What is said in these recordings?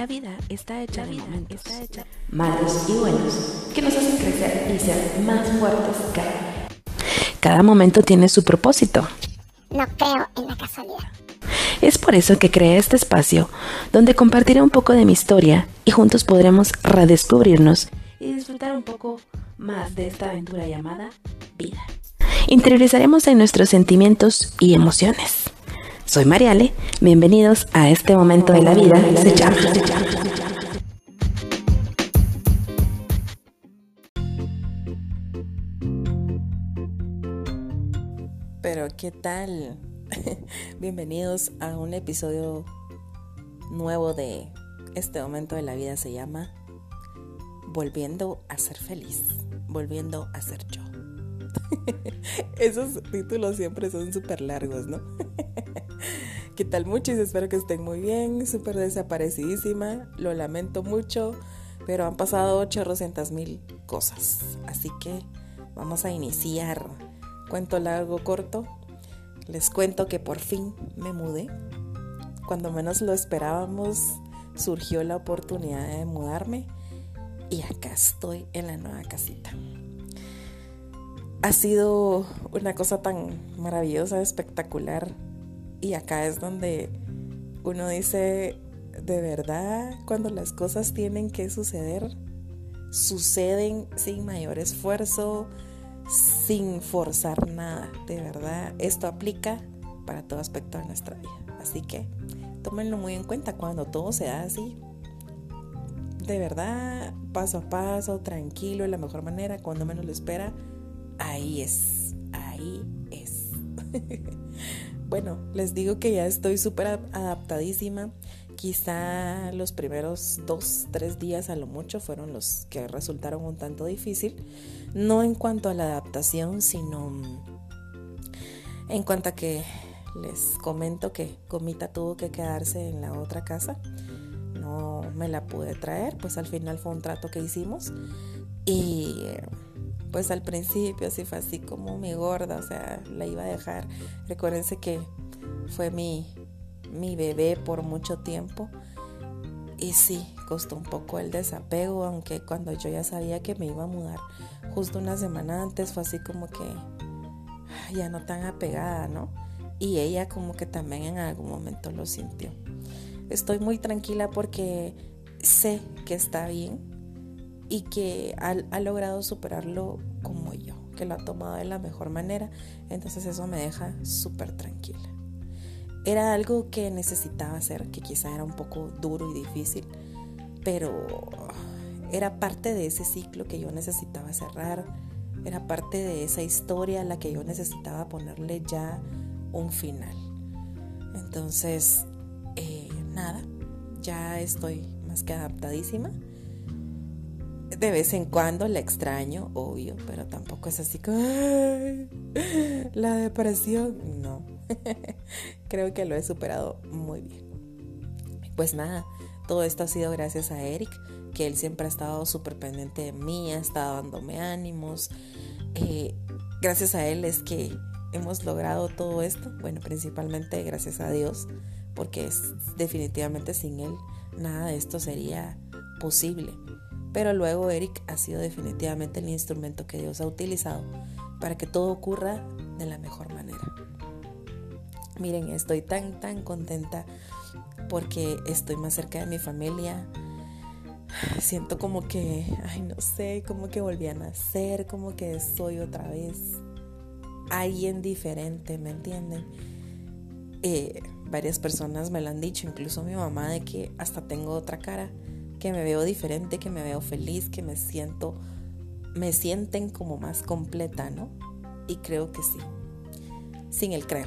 La vida está hecha de momentos, está hecha malos y buenos, que nos hacen crecer y ser más fuertes cada día. Cada momento tiene su propósito. No creo en la casualidad. Es por eso que creé este espacio, donde compartiré un poco de mi historia y juntos podremos redescubrirnos y disfrutar un poco más de esta aventura llamada vida. Interiorizaremos en nuestros sentimientos y emociones. Soy Mariale, bienvenidos a este momento de la vida, se llama. Pero ¿qué tal? Bienvenidos a un episodio nuevo de este momento de la vida se llama Volviendo a ser feliz, volviendo a ser yo. Esos títulos siempre son súper largos, ¿no? ¿Qué tal muchos? Espero que estén muy bien, súper desaparecidísima, lo lamento mucho, pero han pasado 800 mil cosas, así que vamos a iniciar. Cuento largo, corto. Les cuento que por fin me mudé. Cuando menos lo esperábamos, surgió la oportunidad de mudarme y acá estoy en la nueva casita. Ha sido una cosa tan maravillosa, espectacular. Y acá es donde uno dice, de verdad, cuando las cosas tienen que suceder, suceden sin mayor esfuerzo, sin forzar nada. De verdad, esto aplica para todo aspecto de nuestra vida. Así que tómenlo muy en cuenta cuando todo se da así. De verdad, paso a paso, tranquilo, de la mejor manera, cuando menos lo espera, ahí es, ahí es. bueno, les digo que ya estoy súper adaptadísima. Quizá los primeros dos, tres días a lo mucho fueron los que resultaron un tanto difícil. No en cuanto a la adaptación, sino en cuanto a que les comento que Comita tuvo que quedarse en la otra casa. No me la pude traer, pues al final fue un trato que hicimos. Y pues al principio sí fue así como mi gorda, o sea, la iba a dejar. Recuérdense que fue mi, mi bebé por mucho tiempo. Y sí, costó un poco el desapego, aunque cuando yo ya sabía que me iba a mudar justo una semana antes fue así como que ya no tan apegada, ¿no? Y ella como que también en algún momento lo sintió. Estoy muy tranquila porque sé que está bien, y que ha, logrado superarlo como yo, que lo ha tomado de la mejor manera. Entonces eso me deja súper tranquila. Era algo que necesitaba hacer, que quizá era un poco duro y difícil, pero era parte de ese ciclo que yo necesitaba cerrar, era parte de esa historia a la que yo necesitaba ponerle ya un final. Entonces, eh, nada, ya estoy más que adaptadísima de vez en cuando la extraño, obvio, pero tampoco es así como la depresión. No, creo que lo he superado muy bien. Pues nada, todo esto ha sido gracias a Eric, que él siempre ha estado súper pendiente de mí, ha estado dándome ánimos. Eh, gracias a él es que hemos logrado todo esto. Bueno, principalmente gracias a Dios, porque es, definitivamente sin él nada de esto sería posible. Pero luego Eric ha sido definitivamente el instrumento que Dios ha utilizado para que todo ocurra de la mejor manera. Miren, estoy tan, tan contenta porque estoy más cerca de mi familia. Siento como que, ay, no sé, como que volví a nacer, como que soy otra vez alguien diferente, ¿me entienden? Eh, varias personas me lo han dicho, incluso mi mamá, de que hasta tengo otra cara que me veo diferente, que me veo feliz, que me siento, me sienten como más completa, ¿no? Y creo que sí. Sin el creo.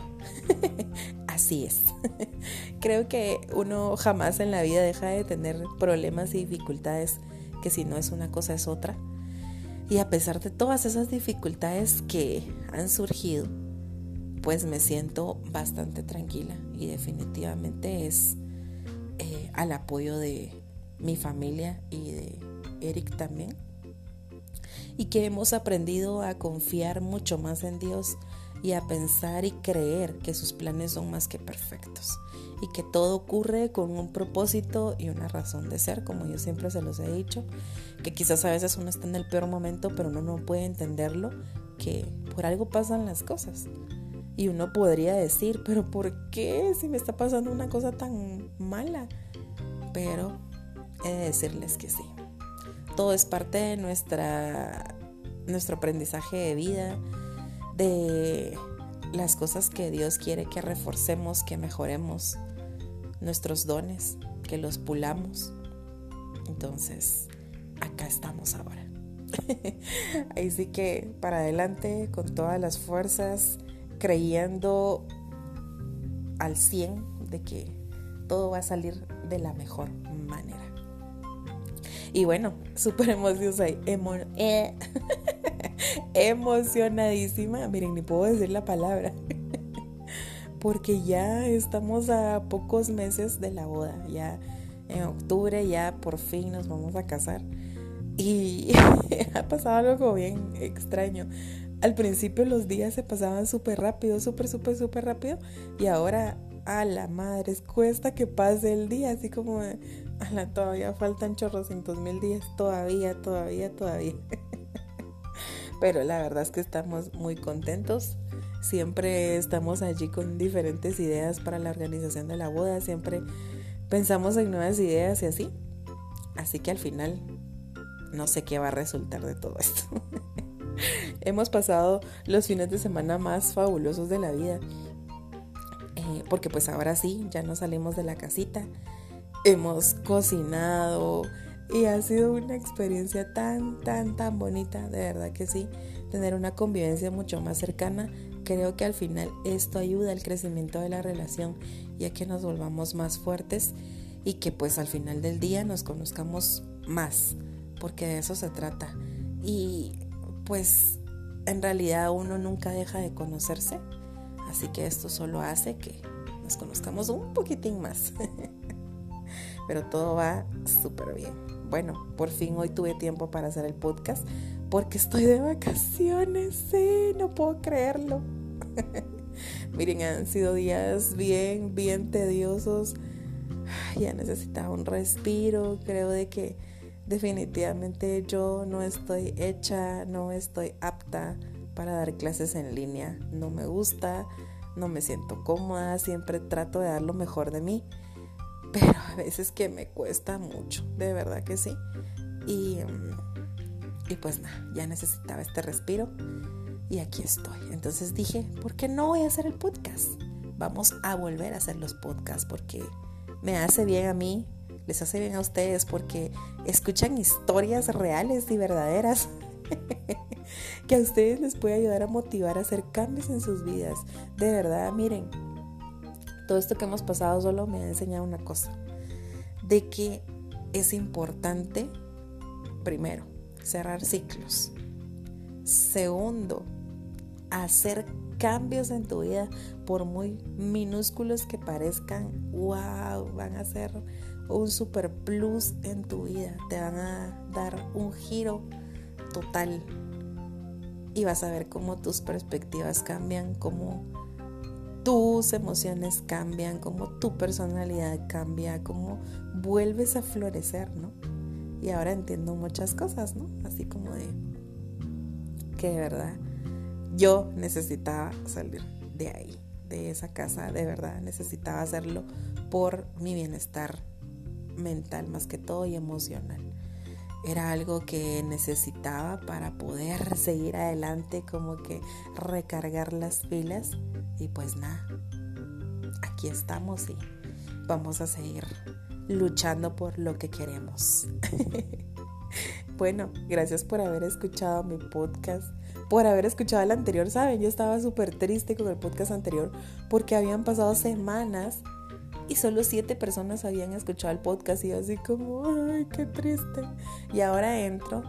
Así es. creo que uno jamás en la vida deja de tener problemas y dificultades que si no es una cosa es otra. Y a pesar de todas esas dificultades que han surgido, pues me siento bastante tranquila y definitivamente es eh, al apoyo de, mi familia y de Eric también. Y que hemos aprendido a confiar mucho más en Dios y a pensar y creer que sus planes son más que perfectos y que todo ocurre con un propósito y una razón de ser, como yo siempre se los he dicho, que quizás a veces uno está en el peor momento, pero uno no puede entenderlo, que por algo pasan las cosas. Y uno podría decir, pero ¿por qué si me está pasando una cosa tan mala? Pero he de decirles que sí. Todo es parte de nuestra, nuestro aprendizaje de vida, de las cosas que Dios quiere que reforcemos, que mejoremos, nuestros dones, que los pulamos. Entonces, acá estamos ahora. Ahí sí que para adelante con todas las fuerzas, creyendo al 100 de que todo va a salir de la mejor. Y bueno, súper eh, emocionadísima. Miren, ni puedo decir la palabra. Porque ya estamos a pocos meses de la boda. Ya en octubre ya por fin nos vamos a casar. Y ha pasado algo bien extraño. Al principio los días se pasaban súper rápido, súper, súper, súper rápido. Y ahora, a la madre, cuesta que pase el día. Así como, a la, todavía faltan chorrocientos mil días. Todavía, todavía, todavía. Pero la verdad es que estamos muy contentos. Siempre estamos allí con diferentes ideas para la organización de la boda. Siempre pensamos en nuevas ideas y así. Así que al final no sé qué va a resultar de todo esto. Hemos pasado los fines de semana más fabulosos de la vida. Eh, porque pues ahora sí, ya no salimos de la casita. Hemos cocinado y ha sido una experiencia tan, tan, tan bonita. De verdad que sí. Tener una convivencia mucho más cercana. Creo que al final esto ayuda al crecimiento de la relación y a que nos volvamos más fuertes y que pues al final del día nos conozcamos más porque de eso se trata. Y pues en realidad uno nunca deja de conocerse, así que esto solo hace que nos conozcamos un poquitín más. Pero todo va súper bien. Bueno, por fin hoy tuve tiempo para hacer el podcast porque estoy de vacaciones, sí, no puedo creerlo. Miren, han sido días bien, bien tediosos. Ya necesitaba un respiro, creo de que definitivamente yo no estoy hecha, no estoy apta para dar clases en línea. No me gusta, no me siento cómoda, siempre trato de dar lo mejor de mí, pero a veces que me cuesta mucho, de verdad que sí. Y, mm, y pues nada, ya necesitaba este respiro y aquí estoy. Entonces dije, ¿por qué no voy a hacer el podcast? Vamos a volver a hacer los podcasts porque me hace bien a mí, les hace bien a ustedes porque escuchan historias reales y verdaderas que a ustedes les puede ayudar a motivar a hacer cambios en sus vidas. De verdad, miren, todo esto que hemos pasado solo me ha enseñado una cosa, de que es importante, primero, cerrar ciclos. Segundo, hacer cambios en tu vida, por muy minúsculos que parezcan, wow, van a ser un super plus en tu vida, te van a dar un giro total y vas a ver cómo tus perspectivas cambian, cómo tus emociones cambian, cómo tu personalidad cambia, cómo vuelves a florecer, ¿no? Y ahora entiendo muchas cosas, ¿no? Así como de que de verdad yo necesitaba salir de ahí, de esa casa, de verdad necesitaba hacerlo por mi bienestar mental más que todo y emocional. Era algo que necesitaba para poder seguir adelante, como que recargar las pilas. Y pues nada, aquí estamos y vamos a seguir luchando por lo que queremos. bueno, gracias por haber escuchado mi podcast, por haber escuchado el anterior. Saben, yo estaba súper triste con el podcast anterior porque habían pasado semanas y solo siete personas habían escuchado el podcast y así como, ay, qué triste. Y ahora entro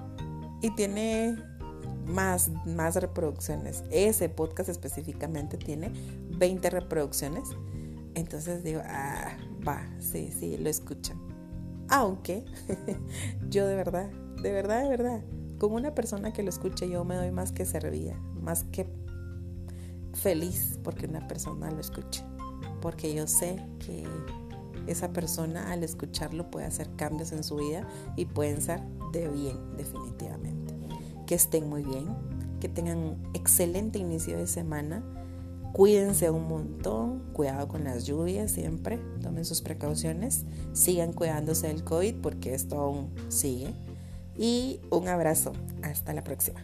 y tiene más, más reproducciones. Ese podcast específicamente tiene 20 reproducciones. Entonces digo, ah, va, sí, sí, lo escuchan. Aunque yo de verdad, de verdad, de verdad, con una persona que lo escuche yo me doy más que servida, más que feliz porque una persona lo escuche, porque yo sé que esa persona al escucharlo puede hacer cambios en su vida y pueden ser de bien definitivamente. Que estén muy bien, que tengan un excelente inicio de semana. Cuídense un montón, cuidado con las lluvias siempre, tomen sus precauciones, sigan cuidándose del COVID porque esto aún sigue. Y un abrazo, hasta la próxima.